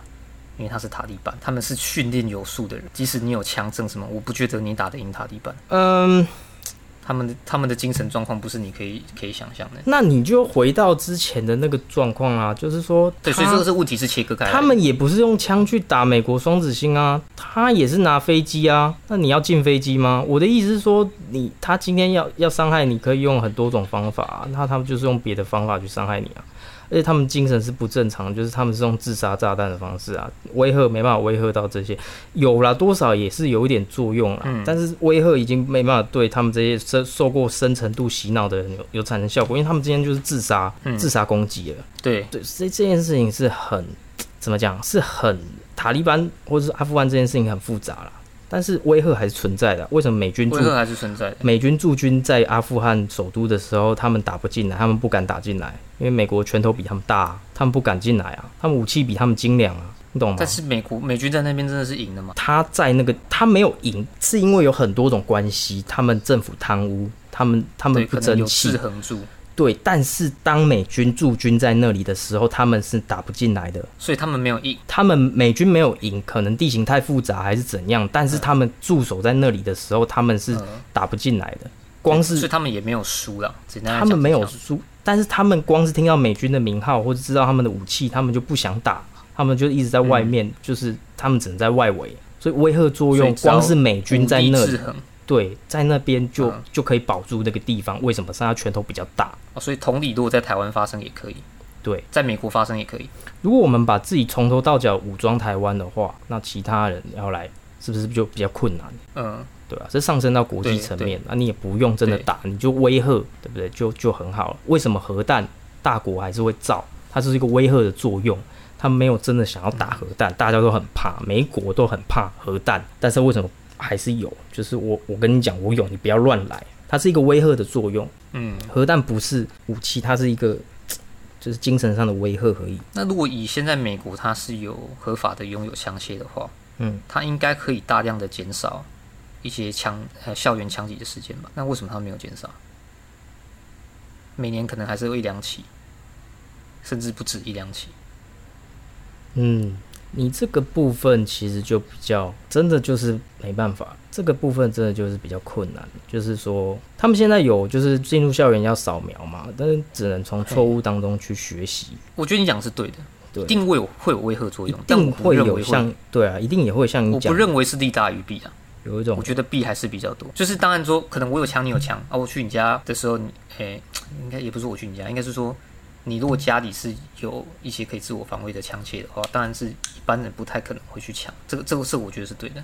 因为他是塔利班，他们是训练有素的人，即使你有枪证什么，我不觉得你打得赢塔利班。嗯，他们的他们的精神状况不是你可以可以想象的。那你就回到之前的那个状况啊，就是说，对，所以这个是物体是切割开来的。他们也不是用枪去打美国双子星啊，他也是拿飞机啊。那你要进飞机吗？我的意思是说，你他今天要要伤害你，可以用很多种方法、啊，那他们就是用别的方法去伤害你啊。而且他们精神是不正常，就是他们是用自杀炸弹的方式啊，威吓没办法威吓到这些，有啦，多少也是有一点作用啦，嗯但是威吓已经没办法对他们这些受受过深程度洗脑的人有有产生效果，因为他们今天就是自杀、嗯自杀攻击了。对对，这这件事情是很怎么讲？是很塔利班或者是阿富汗这件事情很复杂啦，但是威吓还是存在的。为什么美军驻还是存在的。美军驻军在阿富汗首都的时候，他们打不进来，他们不敢打进来，因为美国拳头比他们大、啊，他们不敢进来啊，他们武器比他们精良啊，你懂吗但？是美国美军在那边真的是赢了吗？他在那个他没有赢，是因为有很多种关系，他们政府贪污，他们他们，不争气制，衡住，对。但是当美军驻军在那里的时候，他们是打不进来的。所以他们没有赢。他们美军没有赢，可能地形太复杂还是怎样，但是他们驻守在那里的时候，他们是嗯打不进来的。光是所以是他们也没有输了。他们没有输，但是他们光是听到美军的名号或者知道他们的武器，他们就不想打，他们就一直在外面，就是他们只能在外围，所以威吓作用，光是美军在那里。对，在那边就、嗯就可以保住那个地方。为什么？是他拳头比较大。哦，所以同理，如果在台湾发生也可以，对，在美国发生也可以。如果我们把自己从头到脚武装台湾的话，那其他人要来是不是就比较困难？嗯，对吧、这上升到国际层面，那你也不用真的打，你就威吓，对不对？就就很好了。为什么核弹大国还是会造？它就是一个威吓的作用，它没有真的想要打核弹，大家都很怕，美国都很怕核弹，但是为什么还是有？就是我我跟你讲，我有，你不要乱来，它是一个威吓的作用。嗯，核弹不是武器，它是一个就是精神上的威吓而已。那如果以现在美国它是有合法的拥有枪械的话，嗯，它应该可以大量的减少一些枪呃校园枪击的事件吧？那为什么它没有减少？每年可能还是有一两起，甚至不止一两起。嗯，你这个部分其实就比较真的就是没办法，这个部分真的就是比较困难。就是说，他们现在有就是进入校园要扫描嘛，但是只能从错误当中去学习。我觉得你讲的是对的，对一，定会有会有威吓作用，但我定会有像对啊，一定也会像你讲我不，认为是利大于弊啊。有一种我觉得弊还是比较多。就是当然说，可能我有枪，你有枪啊。我去你家的时候，你诶、应该也不是我去你家，应该是说，你如果家里是有一些可以自我防卫的枪械的话，当然是一般人不太可能会去抢。这个这个是我觉得是对的，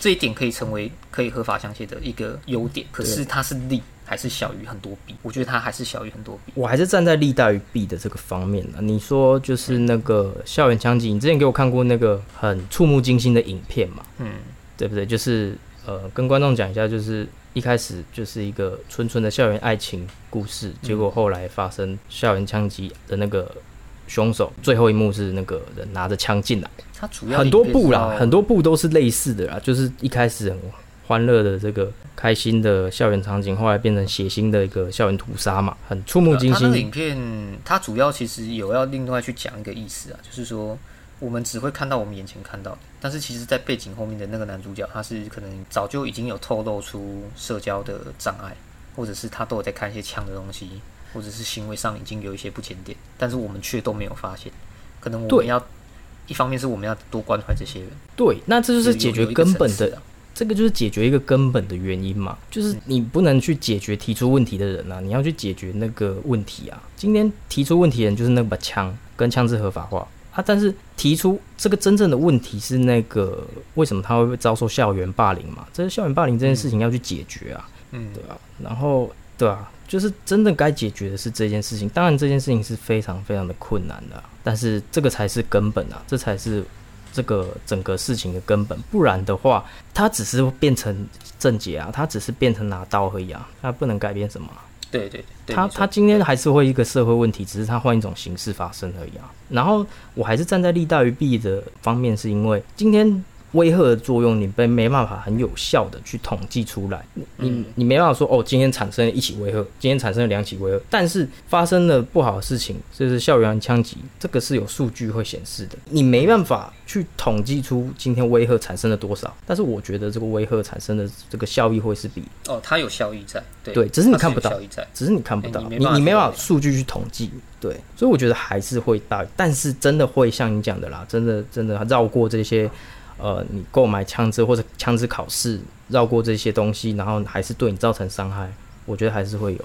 这一点可以成为可以合法枪械的一个优点。可是它是利还是小于很多弊？我觉得它还是小于很多弊。我还是站在利大于弊的这个方面呢。你说就是那个校园枪击，你之前给我看过那个很触目惊心的影片嘛？嗯，对不对？就是呃，跟观众讲一下，就是一开始就是一个纯纯的校园爱情故事，结果后来发生校园枪击的那个凶手，最后一幕是那个人拿着枪进来，他主要很多部啦，很多部都是类似的啦，就是一开始很欢乐的这个开心的校园场景，后来变成血腥的一个校园屠杀嘛，很触目惊心。影片，它主要其实有要另外去讲一个意思啊，就是说我们只会看到我们眼前看到的，但是其实在背景后面的那个男主角，他是可能早就已经有透露出社交的障碍，或者是他都有在看一些枪的东西，或者是行为上已经有一些不检点，但是我们却都没有发现。可能我们要一方面是我们要多关怀这些人，对，那这就是解决根本的啊这个就是解决一个根本的原因嘛，就是你不能去解决提出问题的人啊，你要去解决那个问题啊。今天提出问题的人就是那把枪跟枪支合法化啊。但是提出这个真正的问题是那个为什么他会遭受校园霸凌嘛？这是校园霸凌这件事情要去解决啊，嗯，对啊。然后对啊，就是真的该解决的是这件事情。当然这件事情是非常非常的困难的啊，但是这个才是根本啊，这才是这个整个事情的根本。不然的话，他只是变成症结啊，他只是变成拿刀而已啊，他不能改变什么啊。对对对，他他今天还是会一个社会问题，只是他换一种形式发生而已啊。然后我还是站在利大于弊的方面，是因为今天威吓的作用，你被没办法很有效的去统计出来，你你没办法说哦，今天产生了一起威吓，今天产生了两起威吓，但是发生了不好的事情，就是校园枪击，这个是有数据会显示的，你没办法去统计出今天威吓产生了多少，但是我觉得这个威吓产生的这个效益会是比哦，它有效益在，对对只是你看不到效益在，只是你看不到，你你没办法数据去统计，对，所以我觉得还是会大，但是真的会像你讲的啦，真的真的绕过这些，呃，你购买枪支或者枪支考试，绕过这些东西，然后还是对你造成伤害，我觉得还是会有。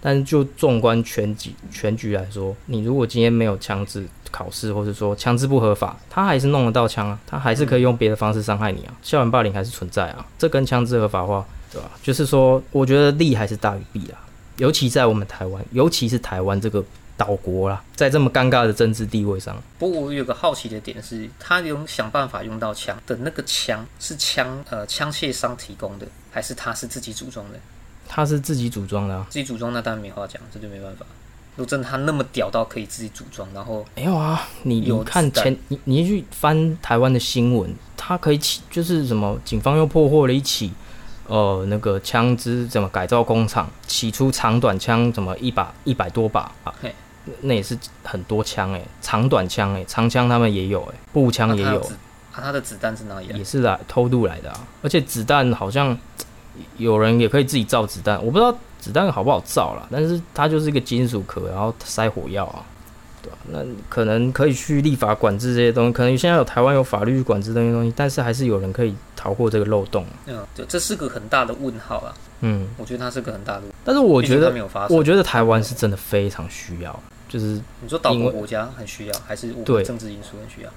但是就纵观全局全局来说，你如果今天没有枪支考试，或者说枪支不合法，他还是弄得到枪啊，他还是可以用别的方式伤害你啊，校园霸凌还是存在啊，这跟枪支合法化，对吧？就是说，我觉得利还是大于弊啊，尤其在我们台湾，尤其是台湾这个岛国啦，在这么尴尬的政治地位上，不过我有个好奇的点是，他用想办法用到枪的那个枪是枪呃枪械商提供的，还是他是自己组装的？他是自己组装的啊。自己组装那当然没话讲，这就没办法。如果真的他那么屌到可以自己组装，然后没有啊，你有你看前你你去翻台湾的新闻，他可以起就是什么，警方又破获了一起，呃，那个枪支怎么改造工厂，起出长短枪怎么一把一百多把啊嘿，那也是很多枪诶、长短枪诶、长枪他们也有诶、步枪也有，啊他的子弹是哪里来也？是来偷渡来的啊，而且子弹好像有人也可以自己造子弹，我不知道子弹好不好造啦，但是它就是一个金属壳，然后塞火药啊，对吧、那可能可以去立法管制这些东西，可能现在有台湾有法律去管制这些东西，但是还是有人可以逃过这个漏洞。嗯，对，这是个很大的问号啊。嗯，我觉得它是个很大的问号。但是我觉得。我觉得台湾是真的非常需要，就是你说岛国国家很需要，还是我对们政治因素很需要？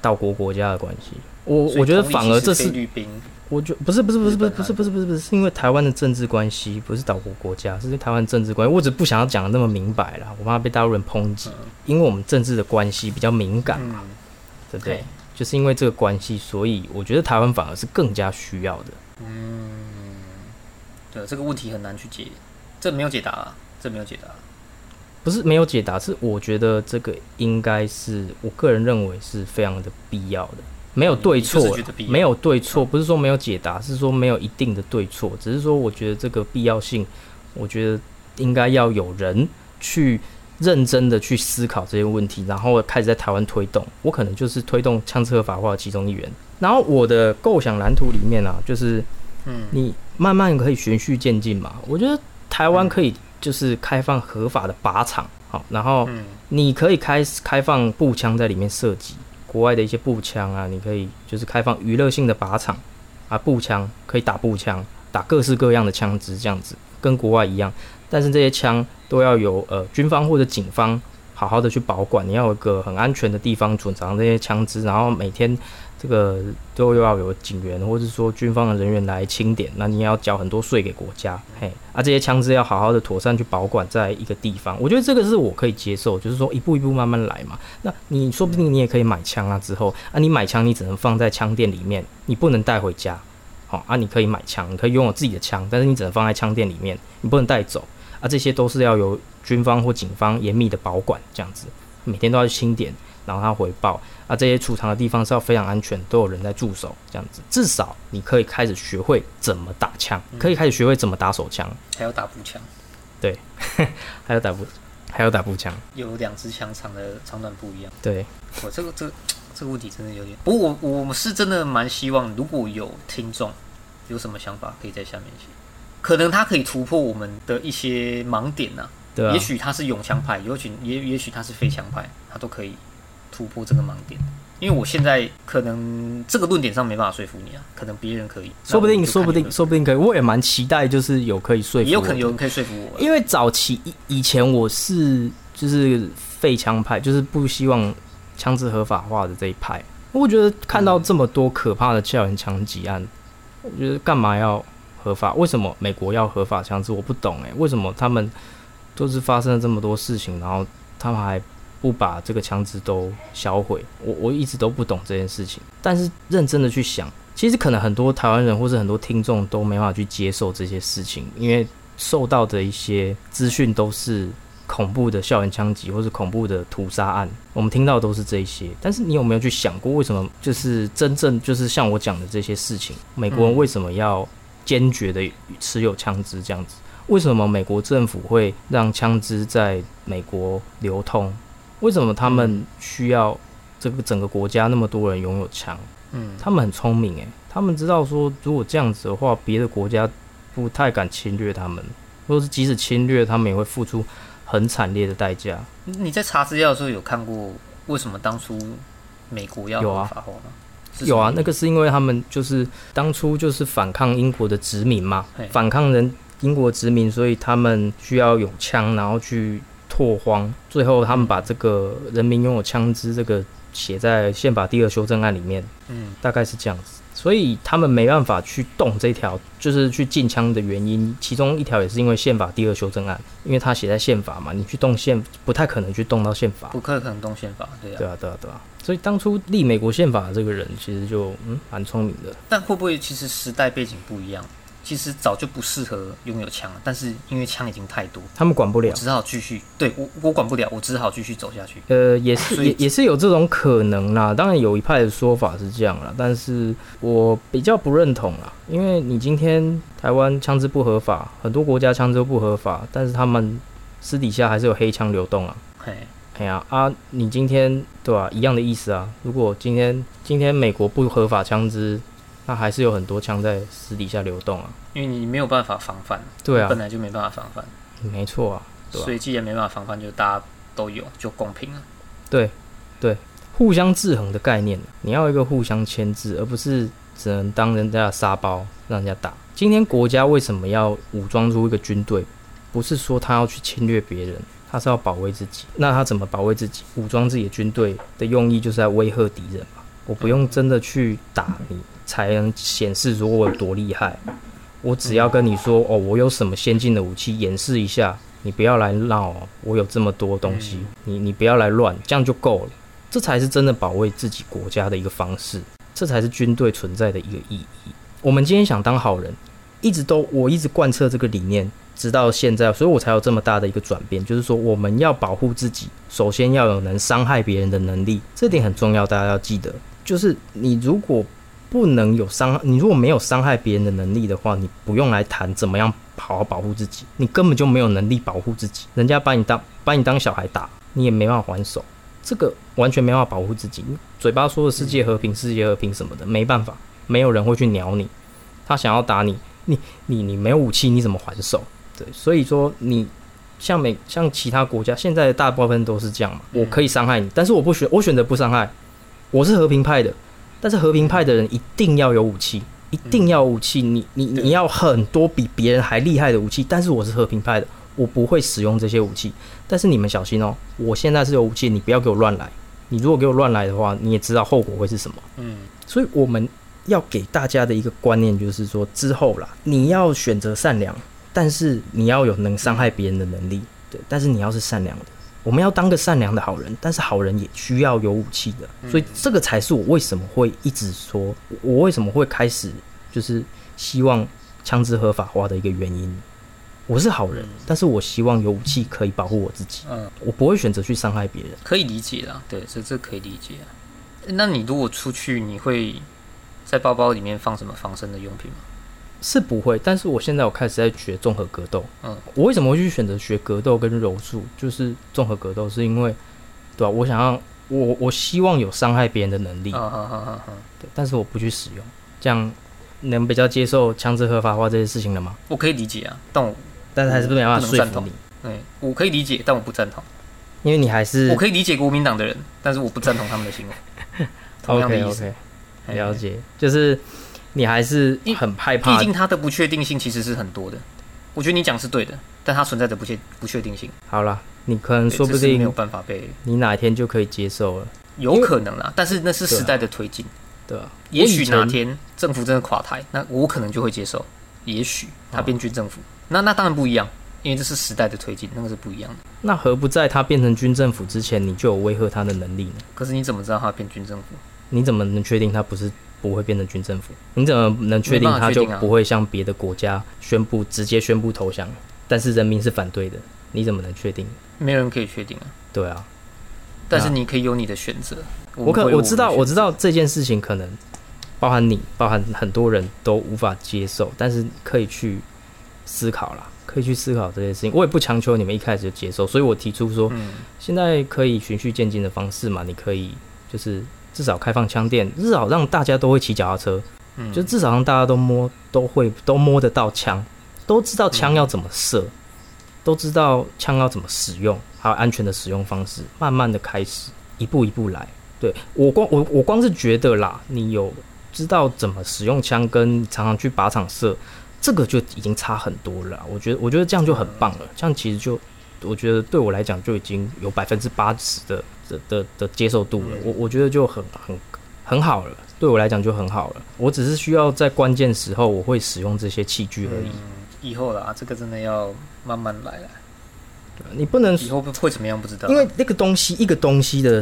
岛国国家的关系。我我觉得反而这是菲律宾我觉不是不是不是不是不是不是不是不是是因为台湾的政治关系，不是岛国国家，是台湾政治关系。我只不想要讲的那么明白啦，我怕被大陆人抨击，嗯因为我们政治的关系比较敏感，嗯，对不对对？就是因为这个关系，所以我觉得台湾反而是更加需要的。嗯对，这个问题很难去解，这没有解答啊，这没有解答。不是没有解答，是我觉得这个应该是我个人认为是非常的必要的，没有对错没有对错，不是说没有解答，是说没有一定的对错，只是说我觉得这个必要性，我觉得应该要有人去认真的去思考这些问题，然后开始在台湾推动。我可能就是推动枪支合法化的其中一员。然后我的构想蓝图里面啊，就是嗯，你慢慢可以循序渐进嘛。我觉得台湾可以就是开放合法的靶场，好，然后嗯你可以开开放步枪在里面射击，国外的一些步枪啊，你可以就是开放娱乐性的靶场啊，步枪可以打步枪，打各式各样的枪支，这样子跟国外一样。但是这些枪都要由呃军方或者警方好好的去保管，你要有一个很安全的地方储藏这些枪支，然后每天这个都要有警员或者说军方的人员来清点，那你也要缴很多税给国家，嘿，啊这些枪支要好好的妥善去保管在一个地方，我觉得这个是我可以接受，就是说一步一步慢慢来嘛。那你说不定你也可以买枪啊，之后啊你买枪你只能放在枪店里面，你不能带回家。好、啊，你可以买枪，你可以拥有自己的枪，但是你只能放在枪店里面，你不能带走啊。这些都是要由军方或警方严密的保管，这样子每天都要去清点，然后他回报。啊。这些储藏的地方是要非常安全，都有人在驻守，这样子。至少你可以开始学会怎么打枪，可以开始学会怎么打手枪，还有打步枪，对 还有打步，还有打步枪，有两支枪长的长短不一样。对，我这个这个这个问题真的有点，不过我我是真的蛮希望，如果有听众有什么想法，可以在下面写。可能他可以突破我们的一些盲点呐、对啊。也，许他是永枪派，也许也也许他是非枪派，他都可以突破这个盲点。因为我现在可能这个论点上没办法说服你啊，可能别人可以，说不定，说不定，说不定可以。我也蛮期待，就是有可以说服，也有可能有人可以说服我。因为早期以以前我是就是废枪派，就是不希望枪支合法化的这一派。我觉得看到这么多可怕的校园枪击案，我觉得干嘛要合法？为什么美国要合法枪支？我不懂诶、为什么他们都是发生了这么多事情，然后他们还不把这个枪支都销毁？我我一直都不懂这件事情。但是认真的去想，其实可能很多台湾人或是很多听众都没办法去接受这些事情，因为受到的一些资讯都是恐怖的校园枪击或是恐怖的屠杀案，我们听到都是这些。但是你有没有去想过，为什么就是真正就是像我讲的这些事情，美国人为什么要坚决的持有枪支这样子？为什么美国政府会让枪支在美国流通？为什么他们需要这个整个国家那么多人拥有枪？嗯，他们很聪明诶，他们知道说，如果这样子的话，别的国家不太敢侵略他们，或者是即使侵略，他们也会付出很惨烈的代价。你在查资料的时候有看过为什么当初美国要有啊合法化吗？有啊，那个是因为他们就是当初就是反抗英国的殖民嘛，反抗人英国殖民，所以他们需要有枪，然后去拓荒。最后他们把这个人民拥有枪支这个写在宪法第二修正案里面，嗯大概是这样子。所以他们没办法去动这条，就是去禁枪的原因，其中一条也是因为宪法第二修正案，因为它写在宪法嘛，你去动宪不太可能去动到宪法。不可可能动宪法，对啊。对啊，对啊，对啊。所以当初立美国宪法的这个人，其实就嗯蛮聪明的。但会不会其实时代背景不一样？其实早就不适合拥有枪了，但是因为枪已经太多，他们管不了我。只好继续。对我我管不了，我只好继续走下去。呃，也是也也是有这种可能啦。当然有一派的说法是这样啦，但是我比较不认同啦，因为你今天台湾枪支不合法，很多国家枪支都不合法，但是他们私底下还是有黑枪流动啊。嘿，哎呀啊，你今天对吧、一样的意思啊。如果今天今天美国不合法枪支，那还是有很多枪在私底下流动啊。因为你没有办法防范，对啊本，来就没办法防范，没错啊，对吧所以既然没办法防范，就大家都有，就公平了。对对，互相制衡的概念，你要一个互相牵制，而不是只能当人家的沙包让人家打。今天国家为什么要武装出一个军队？不是说他要去侵略别人，他是要保卫自己。那他怎么保卫自己？武装自己的军队的用意就是在威吓敌人嘛。我不用真的去打你，才能显示说我有多厉害。我只要跟你说哦，我有什么先进的武器，演示一下，你不要来闹哦，我有这么多东西，你你不要来乱，这样就够了。这才是真的保卫自己国家的一个方式，这才是军队存在的一个意义。我们今天想当好人，一直都我一直贯彻这个理念，直到现在，所以我才有这么大的一个转变，就是说我们要保护自己，首先要有能伤害别人的能力，这点很重要，大家要记得。就是你如果不能有伤害，你如果没有伤害别人的能力的话，你不用来谈怎么样好好保护自己，你根本就没有能力保护自己。人家把你当把你当小孩打，你也没办法还手，这个完全没办法保护自己。嘴巴说的世界和平、世界和平什么的，没办法，没有人会去鸟你。他想要打你，你你你没有武器，你怎么还手？对，所以说你像美像其他国家，现在大部分都是这样嘛。我可以伤害你，但是我不选，我选择不伤害。我是和平派的，但是和平派的人一定要有武器，一定要有武器。你你你要很多比别人还厉害的武器，但是我是和平派的，我不会使用这些武器。但是你们小心哦，我现在是有武器，你不要给我乱来。你如果给我乱来的话，你也知道后果会是什么。嗯，所以我们要给大家的一个观念就是说，之后啦，你要选择善良，但是你要有能伤害别人的能力，对，但是你要是善良的。我们要当个善良的好人，但是好人也需要有武器的，所以这个才是我为什么会一直说，我为什么会开始就是希望枪支合法化的一个原因。我是好人，但是我希望有武器可以保护我自己，嗯，我不会选择去伤害别人。可以理解啦，对，这这可以理解啊。那你如果出去，你会在包包里面放什么防身的用品吗？是不会，但是我现在我开始在学综合格斗。嗯，我为什么会去选择学格斗跟柔术？就是综合格斗，是因为，对吧、我想要，我我希望有伤害别人的能力，啊哈哈哈哈！对，但是我不去使用，这样能比较接受枪支合法化这些事情了吗？我可以理解啊，但我但是还是没办法不能赞同说服你，对我可以理解，但我不赞同。因为你还是我可以理解国民党的人，但是我不赞同他们的行为。同样的 OK 意思 OK 嘿了解，就是你还是很害怕毕竟它的不确定性其实是很多的。我觉得你讲是对的，但它存在着不确不确定性，好了，你可能说不定没有办法被你哪一天就可以接受了。有可能啦，但是那是时代的推进。对啊，也许哪天政府真的垮台，那我可能就会接受。也许他变军政府，那那当然不一样，因为这是时代的推进，那个是不一样的。那何不在他变成军政府之前，你就有威吓他的能力呢？可是你怎么知道他变军政府？你怎么能确定他不是不会变成军政府？你怎么能确定他就不会像别的国家宣布直接宣布投降？但是人民是反对的，你怎么能确定？没人可以确定啊。对啊，但是你可以有你的选择。我可我知道我知道这件事情可能包含你，包含很多人都无法接受，但是可以去思考啦，可以去思考这件事情。我也不强求你们一开始就接受，所以我提出说，嗯，现在可以循序渐进的方式嘛，你可以就是至少开放枪店，至少让大家都会骑脚踏车，嗯就至少让大家都摸都会都摸得到枪，都知道枪要怎么射，都知道枪要怎么使用，还有安全的使用方式，慢慢的开始，一步一步来。对我光我我光是觉得啦，你有知道怎么使用枪，跟常常去靶场射，这个就已经差很多了。我觉得我觉得这样就很棒了，这样其实就我觉得对我来讲就已经有百分之八十的的的的接受度了。我我觉得就很很很好了，对我来讲就很好了。我只是需要在关键时候我会使用这些器具而已。嗯以后啦，这个真的要慢慢来啦。你不能以后会怎么样不知道，因为那个东西，一个东西的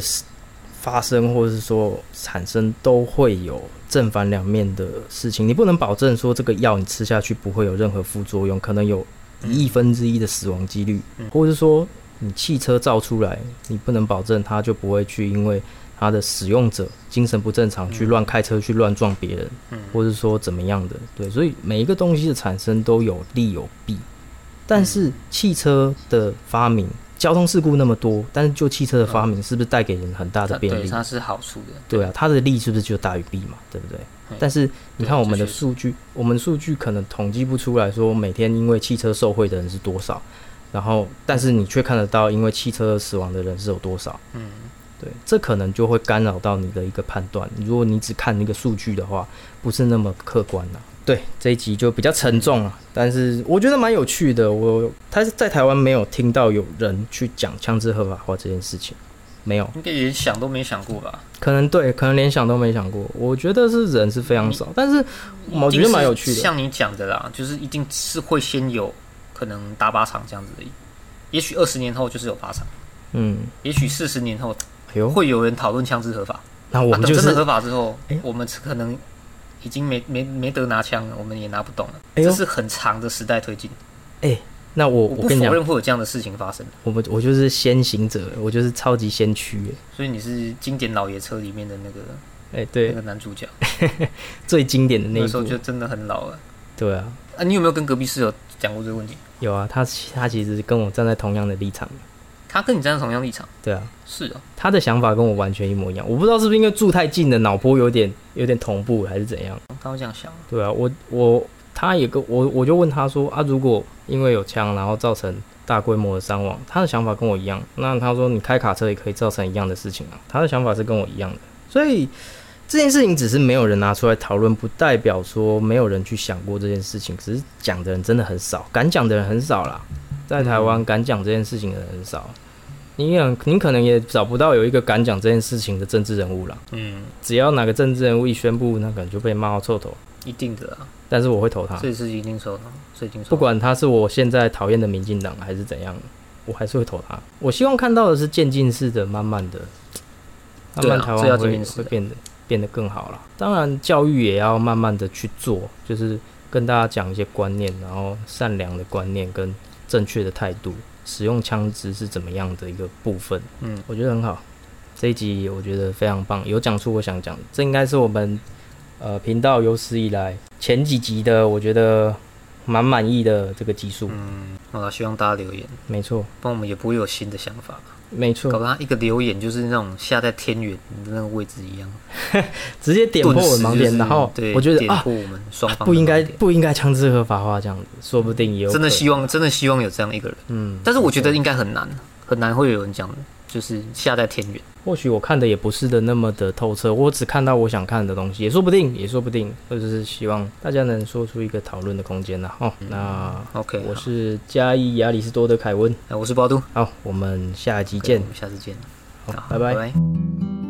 发生或者是说产生，都会有正反两面的事情。你不能保证说这个药你吃下去不会有任何副作用，可能有一亿分之一的死亡几率，嗯或者是说你汽车造出来，你不能保证它就不会去因为它的使用者精神不正常去乱开车去乱撞别人，嗯或者说怎么样的。对，所以每一个东西的产生都有利有弊。但是汽车的发明，交通事故那么多，但是就汽车的发明，是不是带给人很大的便利？对它是好处的。对啊，它的利是不是就大于弊嘛？对不对？嗯但是你看我们的数据，我们数据可能统计不出来说每天因为汽车受贿的人是多少，然后但是你却看得到因为汽车死亡的人是有多少。嗯，对，这可能就会干扰到你的一个判断。如果你只看那个数据的话，不是那么客观的、对，这一集就比较沉重了，但是我觉得蛮有趣的。我他是在台湾没有听到有人去讲枪支合法化这件事情，没有，应该连想都没想过吧？可能对，可能连想都没想过。我觉得是人是非常少，但是我觉得蛮有趣的。像你讲的啦，就是一定是会先有可能打靶场这样子的，也许二十年后就是有靶场，嗯，也许四十年后会有人讨论枪支合法。那我啊们就是等真的合法之后哎，我们可能已经没没没得拿枪了，我们也拿不动了。哎这是很长的时代推进，那我我跟你讲，否认会有这样的事情发生。我们我就是先行者，我就是超级先驱。所以你是经典老爷车里面的那个哎、那对个，男主角，最经典的那那一部，时候就真的很老了。对啊，啊，你有没有跟隔壁室友讲过这个问题？有啊，他他其实跟我站在同样的立场，他跟你站在同样立场，对啊，是啊，他的想法跟我完全一模一样。我不知道是不是因为住太近了脑波有点有点同步，还是怎样。他会这样想。对啊，我我他也跟我我就问他说啊，如果因为有枪然后造成大规模的伤亡，他的想法跟我一样。那他说你开卡车也可以造成一样的事情啊，他的想法是跟我一样的。所以这件事情只是没有人拿出来讨论，不代表说没有人去想过这件事情，只是讲的人真的很少，敢讲的人很少啦。在台湾敢讲这件事情的人很少，你想你可能也找不到有一个敢讲这件事情的政治人物啦。嗯，只要哪个政治人物一宣布，那可能就被骂到臭头。一定的啊，但是我会投他，这是一定收的，这一定收。不管他是我现在讨厌的民进党还是怎样，我还是会投他。我希望看到的是渐进式的，慢慢的，慢慢台湾会变得变得更好了。当然，教育也要慢慢的去做，就是跟大家讲一些观念，然后善良的观念跟正确的态度，使用枪支是怎么样的一个部分，嗯，我觉得很好。这一集我觉得非常棒，有讲出我想讲的，这应该是我们呃频道有史以来前几集的，我觉得蛮满意的这个集数。嗯，好了，希望大家留言，没错，不然我们也不会有新的想法。没错，搞得他一个留言就是那种下在天元的那个位置一样，直接点破我们盲点，就是然后对，我觉得啊，点破我们双方不应该不应该枪支合法化这样子，说不定也有真的希望真的希望有这样一个人，嗯，但是我觉得应该很难，很难会有人讲，就是下在天元。或许我看的也不是的那么的透彻，我只看到我想看的东西，也说不定，也说不定，或者是希望大家能说出一个讨论的空间呐。哦，那 OK，我是嘉义亚里士多德凯文，哎我是包都，好，我们下一集见我，们下次见，好，好拜拜拜。拜。